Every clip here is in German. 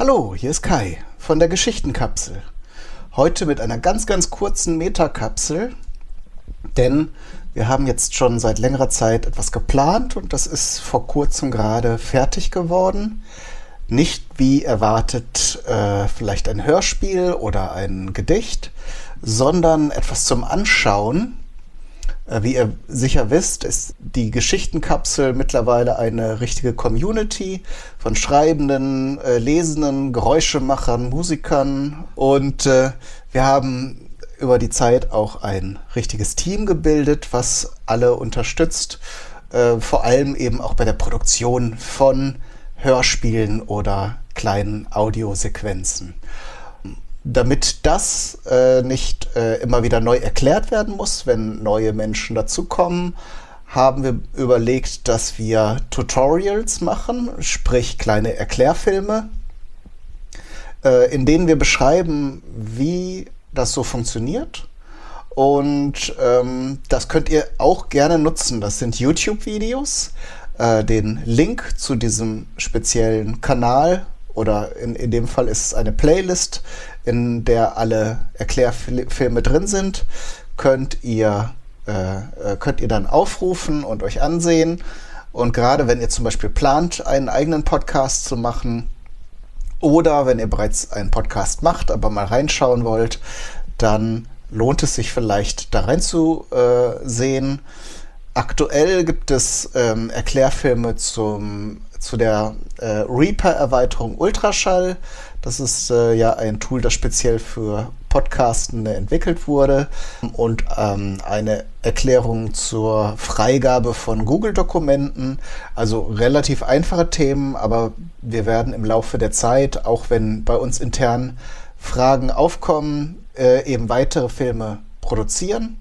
Hallo, hier ist Kai von der Geschichtenkapsel. Heute mit einer ganz, ganz kurzen Metakapsel, denn wir haben jetzt schon seit längerer Zeit etwas geplant und das ist vor kurzem gerade fertig geworden. Nicht wie erwartet äh, vielleicht ein Hörspiel oder ein Gedicht, sondern etwas zum Anschauen, wie ihr sicher wisst, ist die Geschichtenkapsel mittlerweile eine richtige Community von Schreibenden, äh, Lesenden, Geräuschemachern, Musikern. Und äh, wir haben über die Zeit auch ein richtiges Team gebildet, was alle unterstützt, äh, vor allem eben auch bei der Produktion von Hörspielen oder kleinen Audiosequenzen damit das äh, nicht äh, immer wieder neu erklärt werden muss, wenn neue Menschen dazukommen, haben wir überlegt, dass wir Tutorials machen, sprich kleine Erklärfilme, äh, in denen wir beschreiben, wie das so funktioniert. Und ähm, das könnt ihr auch gerne nutzen. Das sind YouTube-Videos. Äh, den Link zu diesem speziellen Kanal oder in, in dem Fall ist es eine Playlist, in der alle Erklärfilme drin sind, könnt ihr, äh, äh, könnt ihr dann aufrufen und euch ansehen. Und gerade wenn ihr zum Beispiel plant, einen eigenen Podcast zu machen, oder wenn ihr bereits einen Podcast macht, aber mal reinschauen wollt, dann lohnt es sich vielleicht da reinzusehen. Aktuell gibt es ähm, Erklärfilme zum zu der äh, Reaper-Erweiterung Ultraschall. Das ist äh, ja ein Tool, das speziell für Podcastende entwickelt wurde und ähm, eine Erklärung zur Freigabe von Google-Dokumenten. Also relativ einfache Themen, aber wir werden im Laufe der Zeit, auch wenn bei uns intern Fragen aufkommen, äh, eben weitere Filme produzieren.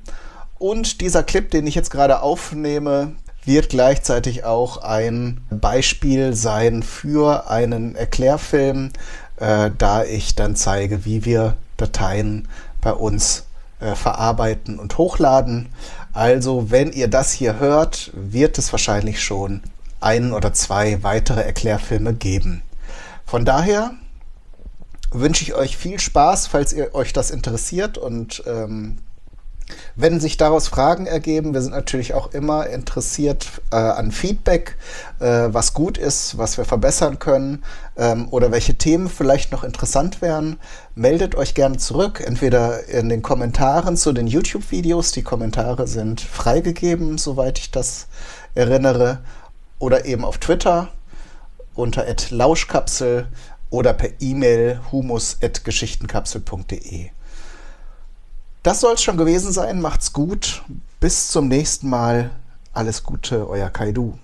Und dieser Clip, den ich jetzt gerade aufnehme, wird gleichzeitig auch ein Beispiel sein für einen Erklärfilm, äh, da ich dann zeige, wie wir Dateien bei uns äh, verarbeiten und hochladen. Also, wenn ihr das hier hört, wird es wahrscheinlich schon ein oder zwei weitere Erklärfilme geben. Von daher wünsche ich euch viel Spaß, falls ihr euch das interessiert und ähm, wenn sich daraus Fragen ergeben, wir sind natürlich auch immer interessiert äh, an Feedback, äh, was gut ist, was wir verbessern können ähm, oder welche Themen vielleicht noch interessant wären. Meldet euch gerne zurück, entweder in den Kommentaren zu den YouTube-Videos. Die Kommentare sind freigegeben, soweit ich das erinnere, oder eben auf Twitter unter lauschkapsel oder per E-Mail humus.geschichtenkapsel.de. Das soll es schon gewesen sein. Macht's gut. Bis zum nächsten Mal. Alles Gute, euer Kaidu.